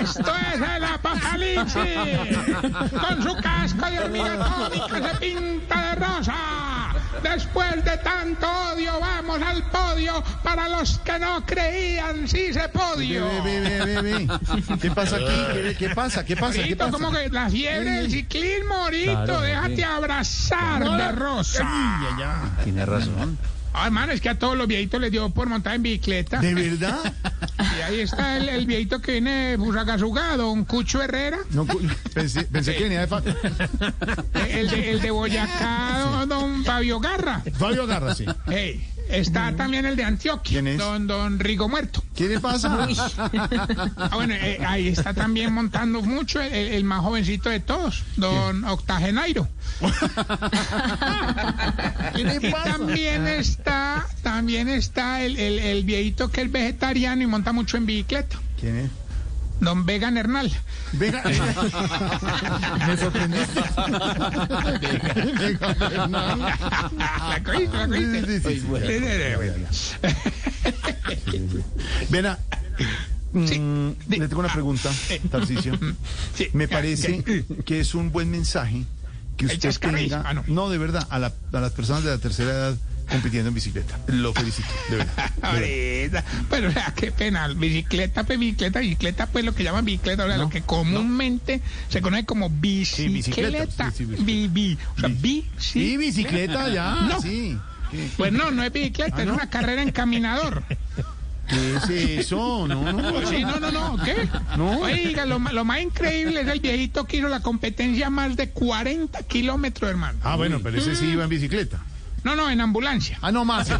¡Esto es el apocalipsis! Con su casco de hormiga atómica se pinta de rosa. Después de tanto odio, vamos al podio para los que no creían si se podio. Ve, ve, ve. ¿Qué pasa aquí? ¿Qué, qué pasa? ¿Qué pasa? ¿Qué pasa? como que la fiebre del ciclismo, Rito, Claro, déjate sí. abrazar de rosa. Ay, ay, ay. Tiene razón. Ah, hermano, es que a todos los viejitos les dio por montar en bicicleta. ¿De verdad? Y ahí está el, el viejito que viene de Fusagasugá, don Cucho Herrera. No, cu- pensé, pensé que venía de Faca. El de, el de Boyacá, don, don Fabio Garra. Fabio Garra, sí. Hey, está también el de Antioquia. ¿Quién es? Don, don Rigo Muerto. ¿Qué le pasa? Ah, bueno, eh, ahí está también montando mucho el, más jovencito de todos, don Octagenairo. ¿Qué le Y pasa? también está, también está el, el, el viejito que es vegetariano y monta mucho en bicicleta, ¿Quién es? Don Vegan Hernal. Venga. Me sorprendiste. Venga, Fernando. ¿La cogiste? ¿La cogiste? Sí, sí, sí, sí. Ven a- Sí. Mm, le tengo una pregunta, Tarcicio. Sí, Me parece que es un buen mensaje que usted tenga, Ah, no. no, de verdad, a, la- a las personas de la tercera edad compitiendo en bicicleta. Lo felicito, de verdad. de verdad. Ahorita, pero o sea, qué pena, bicicleta, pues bicicleta, bicicleta, pues lo que llaman bicicleta, o sea, lo que comúnmente se conoce como bicicleta, bicicleta, sí, sí, bicicleta. bi, bi, o sea, Sí, bicicleta, ya, No. sí. ¿Qué, pues no, no es bicicleta, Ah, es una carrera en caminador. qué es eso? No, no. Sí, no, no, no, ¿qué? No. Oiga, lo, lo más increíble es el viejito que hizo la competencia más de 40 kilómetros, hermano. Ah, bueno, pero ese sí iba en bicicleta. No, no, en ambulancia. Ah, no más. No,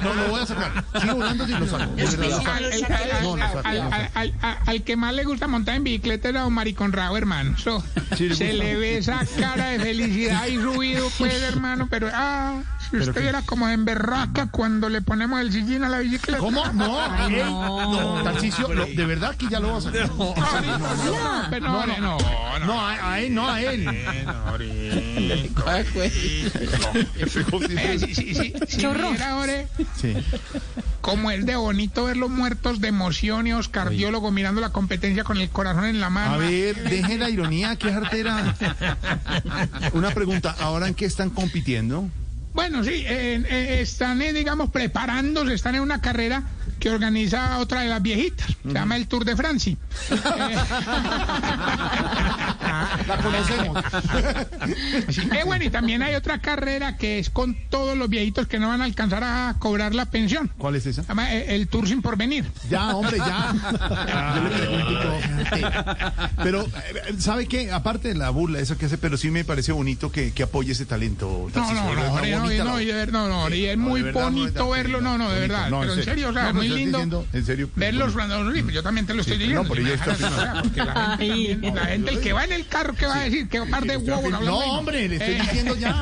no lo voy a sacar. Sigo volando y lo saco. Al, No, no, no, que más le gusta montar en bicicleta era don Maricón Rao, hermano. So, Sí, le se gusta. le ve esa cara de felicidad y subido, pues, hermano. Pero, ah, si usted era como en berraca cuando le ponemos el sillín a la bicicleta. ¿Cómo? No, no, Tarcicio, lo- de verdad que ya lo vas a sacar. No, no, no, pero no, no, no, no. No, a, a él, no a él. Eh, Sí. como es de bonito ver los muertos de emoción y os cardiólogo mirando la competencia con el corazón en la mano. A ver, deje la ironía, qué jartera. Una pregunta, ¿ahora en qué están compitiendo? Bueno, sí, eh, eh, están, eh, digamos, preparándose, están en una carrera que organiza otra de las viejitas, se llama el Tour de Francia. La conocemos. Eh, bueno, y también hay otra carrera que es con todos los viejitos que no van a alcanzar a cobrar la pensión. ¿Cuál es esa? Se llama eh, el Tour sin porvenir. Ya, hombre, ya. Yo le pregunto. Pero, eh, ¿sabe qué? Aparte de la burla, eso que hace, pero sí me parece bonito que, que apoye ese talento. No, no, no, no, no, y es muy bonito verlo, no, no, de verdad, pero en serio, o sea, muy estás lindo. diciendo, en serio. Verlos cuando no, yo también te lo estoy Sí, diciendo. no, pero yo estoy la gente, también- la gente, el que va en el carro, ¿qué va a decir? ¿Qué par de huevos? No, hombre, le estoy Eh, diciendo ya.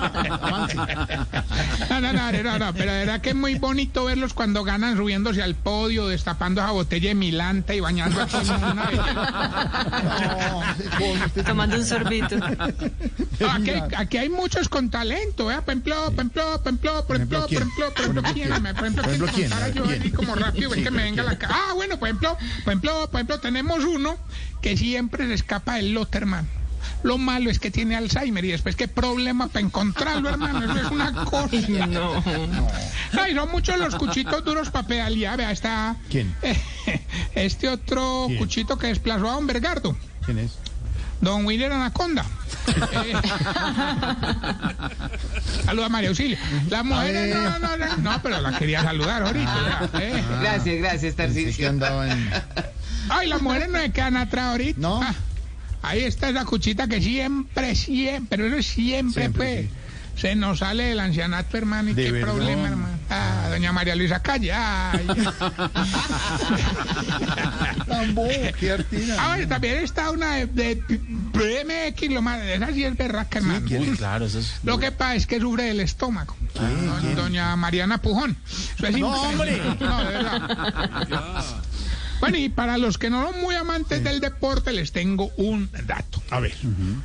No, no, no, no, no, pero de verdad que es muy bonito verlos cuando ganan subiéndose al podio, destapando esa botella de Milanta y bañando a usted- Tomando un sorbito. No, aquí, hay, aquí hay muchos con talento, ¿eh? Por ejemplo, por ejemplo, por ejemplo, por ejemplo, por ejemplo, por ejemplo, ver, que me venga la. Ah, bueno, por ejemplo, por ejemplo, por ejemplo, tenemos uno que siempre se escapa del lote, hermano. Lo malo es que tiene Alzheimer y después qué problema para encontrarlo, hermano. Eso es una cosa. No. Ay, son muchos los cuchitos duros para pedalear. Vea, está ¿Quién? este otro ¿Quién? cuchito que desplazó a Don Bergardo. ¿Quién es? Don Willer Anaconda. Saluda a María Auxilio. Las mujeres, no, no, no, no, pero la quería saludar ahorita. ya, eh. Gracias, gracias, en... Ay, las mujeres no se quedan atrás ahorita. ¿No? Ah, Ahí está esa cuchita que siempre, siempre, pero siempre, Siempre, pues. Se nos sale el ancianato, hermano, y ¿De qué verdad? problema, hermano. Doña María Luisa. Ay. Artina. Ah, bueno, también está una de, de BMX, lo más, esa sí es berraca, hermano. ¿quién? Claro, eso es. Lo que pasa es que sufre del estómago. Do- Doña Mariana Pujón. Eso es No, impresionante. hombre. No, de verdad. Bueno, y para los que no son muy amantes del deporte, les tengo un dato. A ver.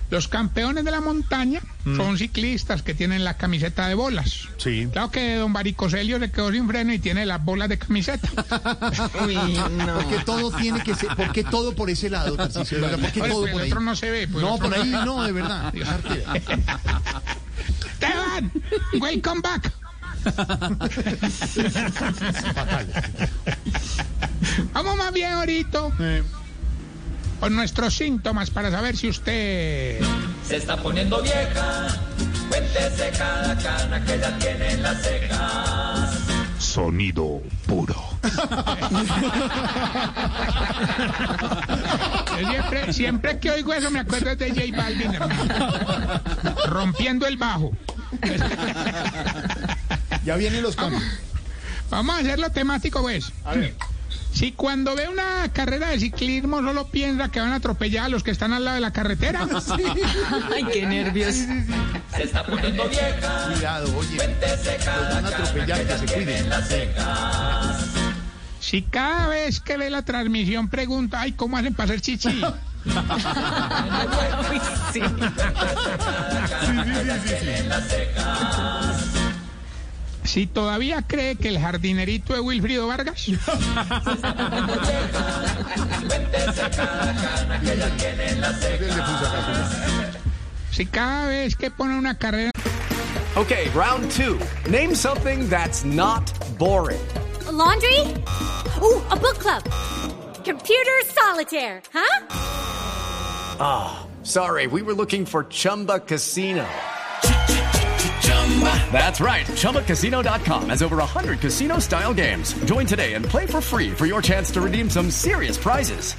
Los campeones de la montaña son ciclistas que tienen la camiseta de bolas. Sí. Claro que don Baricoselio se quedó sin freno y tiene las bolas de camiseta. Porque todo tiene que ser, ¿por qué todo por ese lado, Tarcisio? De verdad, ¿Por qué Oye, todo pues por el ahí? otro no se ve. pues, No, por ahí no. no, de verdad. Esteban, welcome back. Vamos más bien ahorita Eh, con nuestros síntomas para saber si usted... Se está poniendo vieja. Cuéntese cada cana que ya tiene en las cejas. Sonido puro. Siempre, siempre que oigo eso me acuerdo de J Balvin, hermano. Rompiendo el bajo. Ya vienen los cambios. Vamos a hacerlo temático, pues. A ver. Si cuando ve una carrera de ciclismo solo piensa que van a atropellar a los que están al lado de la carretera. Ay, qué nervios. Se está poniendo vieja. Cuidado, oye. Cuéntese Los van a atropellar, que se cuiden. Si cada vez que ve la transmisión pregunta, ay, ¿cómo hacen para hacer chichi? Uy, sí. Si todavía cree que el jardinerito es Wilfrido Vargas. Si cada vez que pone una carrera Okay, round two. Name something that's not boring. A laundry? Ooh, a book club. Computer solitaire, huh? Sorry, we were looking for Chumba Casino. That's right. ChumbaCasino.com has over 100 casino style games. Join today and play for free for your chance to redeem some serious prizes.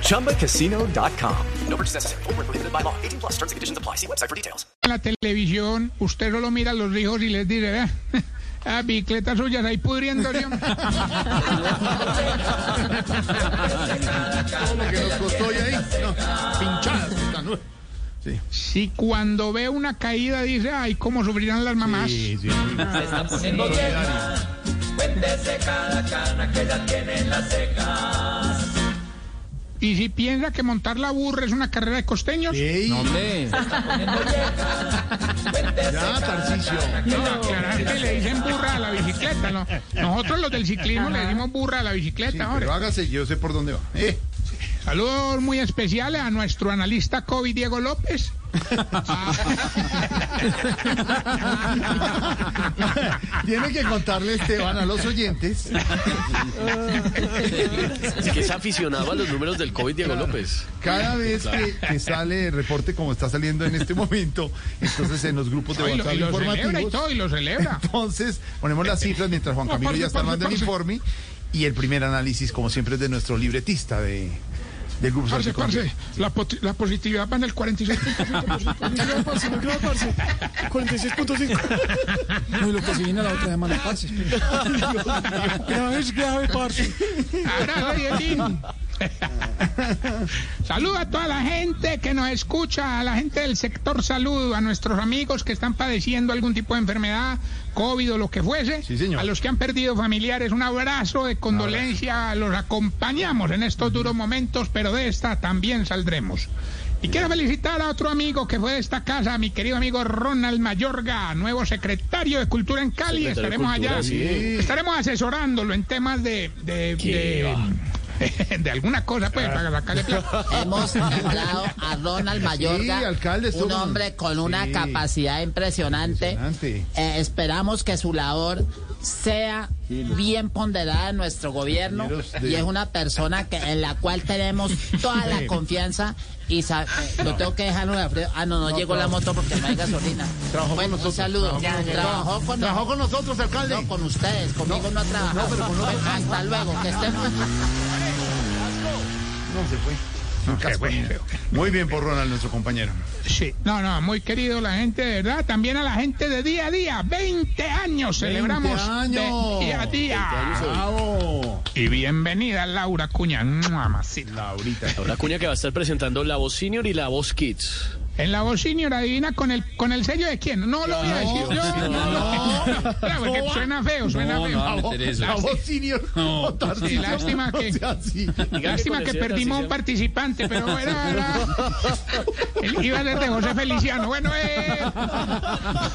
ChumbaCasino.com. No purchase necessary. Void where prohibited by law. 18 plus terms and conditions apply. See website for details. en la televisión, usted solo mira a los hijos y les dice, vea, a ah, bicicletas suyas ahí pudriéndose. hombre". Que nos costó ahí. No, pinchadas. ¿No? Sí. Si cuando ve una caída dice, ay, cómo sufrirán las mamás. Sí, sí. Se está poniendo vieja. Cuéntese cada cana que ya tiene en las cejas. Y si piensa que montar la burra es una carrera de costeños, Ey, Hombre. ya, no, aclarar que le dicen burra a la bicicleta. ¿no? Nosotros los del ciclismo le decimos burra a la Sí, bicicleta. pero ahora. hágase, yo sé por dónde va. Eh, Saludos muy especiales a nuestro analista COVID, Diego López. Tiene que contarle Esteban a los oyentes. Es que es aficionado a los números del COVID, Diego López. Cada vez que, que sale el reporte como está saliendo en este momento, entonces en los grupos de WhatsApp y lo celebra y informativos, todo, y lo celebra. entonces ponemos las cifras mientras Juan No, Camilo parce, ya está armando el informe y el primer análisis, como siempre, es de nuestro libretista de, del grupo Parce, parce, la, la positividad va en el 46%. 46.5. No, y lo que se viene la otra semana, parce. Grave es grave, parce. Abrazo, Saludo a toda la gente que nos escucha, a la gente del sector salud, a nuestros amigos que están padeciendo algún tipo de enfermedad, COVID o lo que fuese. Sí, señor. A los que han perdido familiares, un abrazo de condolencia. Los acompañamos en estos duros momentos, pero de esta también saldremos. Y quiero felicitar a otro amigo que fue de esta casa, a mi querido amigo Ronald Mayorga, nuevo secretario de Cultura en Cali. Secretario Estaremos Cultura, allá, sí. estaremos asesorándolo en temas de, de, de, de alguna cosa, pues, para sacarle plata. Hemos nombrado a Ronald Mayorga, Sí, alcalde, un hombre con una Sí. capacidad impresionante. Impresionante. Eh, esperamos que su labor sea bien ponderada en nuestro gobierno de- y es una persona que, en la cual tenemos toda la confianza y sa- eh, lo tengo que dejar Alfredo. Ah, no, no, llegó la moto porque no hay gasolina. Trabajó bueno, con nosotros. un saludo. Trabajó con Trabajó nosotros. con, Trabajó con nosotros, alcalde. no, con ustedes, conmigo no, ha trabajado. no, pero con. Hasta luego, que estén No, se fue. Qué bueno. Muy bien por Ronald, nuestro compañero. Sí, no, no, muy querido la gente, de verdad. También a la gente de día a día. 20 años celebramos años. de día a día. Bravo. Y bienvenida Laura Cuña. Mamacita. Laurita. Laura Cuña que va a estar presentando la voz senior y la voz kids. En la voz senior adivina con el con el sello de quién. No lo voy a decir yo. No, no, Claro, porque suena feo, suena feo. La voz- La voz senior. No, Sí, lástima que, lástima que perdimos un participante, pero era, era- iba a ser de José Feliciano. Bueno, eh,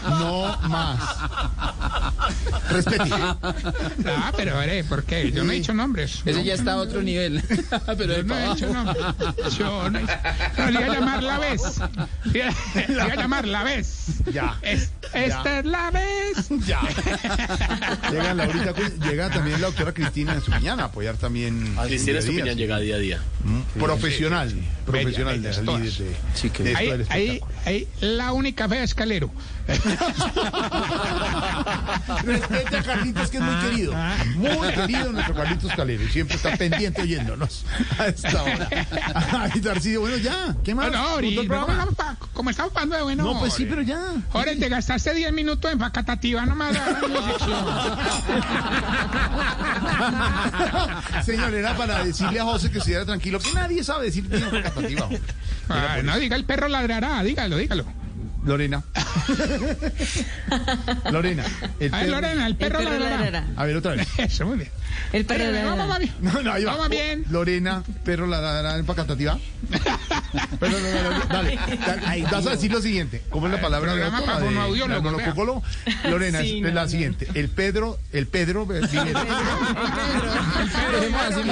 No más. Respete. ah, pero eh, ¿por qué? Yo no he dicho nombres. Ese ya está a otro nivel. Pero Yo no he dicho nombres. Yo no, no, le iba a llamar la vez. Le iba- le iba a llamar la vez. Ya. Es- esta es la vez. Ya. Llega Laurita, Cuña, llega también la doctora Cristina en su mañana a apoyar también. Cristina su día a Estupiñán día, llega día a día. sí. Profesional. Profesional de de, Sí, que- de esto Ahí, del ahí, espectáculo. ahí, la única fea es Calero. Respete a Carlitos, que es muy querido. Muy querido nuestro Carlitos Calero. Y siempre está pendiente oyéndonos a esta hora. Ay, Tarcillo, bueno, ya. ¿Qué más? Bueno, como estamos hablando de bueno. No, pues sí, pero ya. Jorge, te gastaste 10 minutos en facatativa nomás. Señor, era para decirle a José que estuviera tranquilo, que nadie sabe decir bien hombre. Ah, no, diga el perro ladrará, dígalo, dígalo. Lorena. Lorena. El Ay, perro- Lorena, el perro, ladrará. A ver, otra vez. Eso, muy bien. El perro ladrará. vamos, bien. No, no, ahí va. Vamos bien. Lorena, perro ladrará en facatativa. Pero, no, no, no, dale. Dale, Vas a decir lo siguiente. ¿Cómo es la palabra de autora de- fonoaudiólogos, de monococolo? Lorena, Sí, es no, la no. siguiente. El Pedro, el Pedro Viveros. El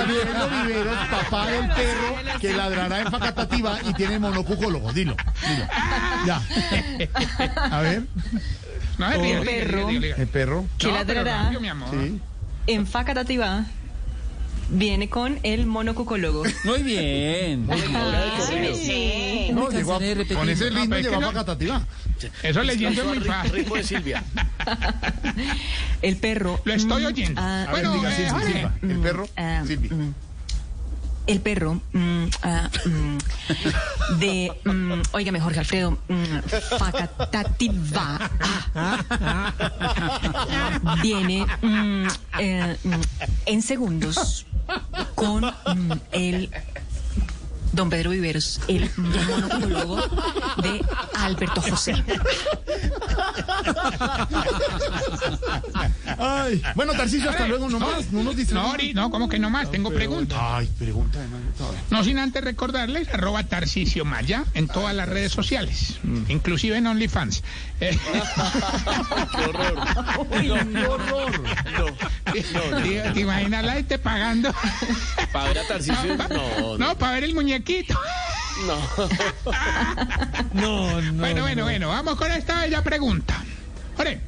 Pedro Viveros, papá del perro que ladrará en facatativa y tiene monococólogo. Dilo, dilo. Ya. A ver, No, bien, perro. el perro. que ladrará mi amor. Sí. En Facatativa viene con el monocucólogo. Muy bien. sí. No, llegó a- con ese es que llegó a no- facatativa. Eso leyendo es muy fácil. De Silvia. El perro. Lo estoy mm, oyendo. ah, A ver, Bueno, diga eh, Silvia, Jorge. Silva. El perro, ah, Silvia. El perro mm, ah, mm, de mm, óigame Jorge Alfredo mm, Facatativa ah, viene eh, en segundos con el Don Pedro Viveros, el monocólogo de Alberto José. Ay. Bueno, Tarcisio, hasta luego, no más. No nos No, distraemos. Ori, no, como que no más, tengo preguntas. Ay, pregunta de. No sin antes recordarles, arroba Tarcisio Maya en todas las redes sociales, inclusive en OnlyFans. Eh, Qué horror. ¡Qué horror! ¿Te, te imaginas la gente pagando? Para ver a Tarcisio. No, no. No, para ver el muñequito. no. bueno, bueno, bueno, vamos con esta bella pregunta. Ore,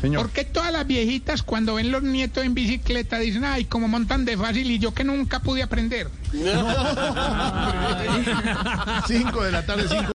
Señor. ¿por qué todas las viejitas cuando ven los nietos en bicicleta dicen, ay, como montan de fácil y yo que nunca pude aprender? Cinco de la tarde, cinco.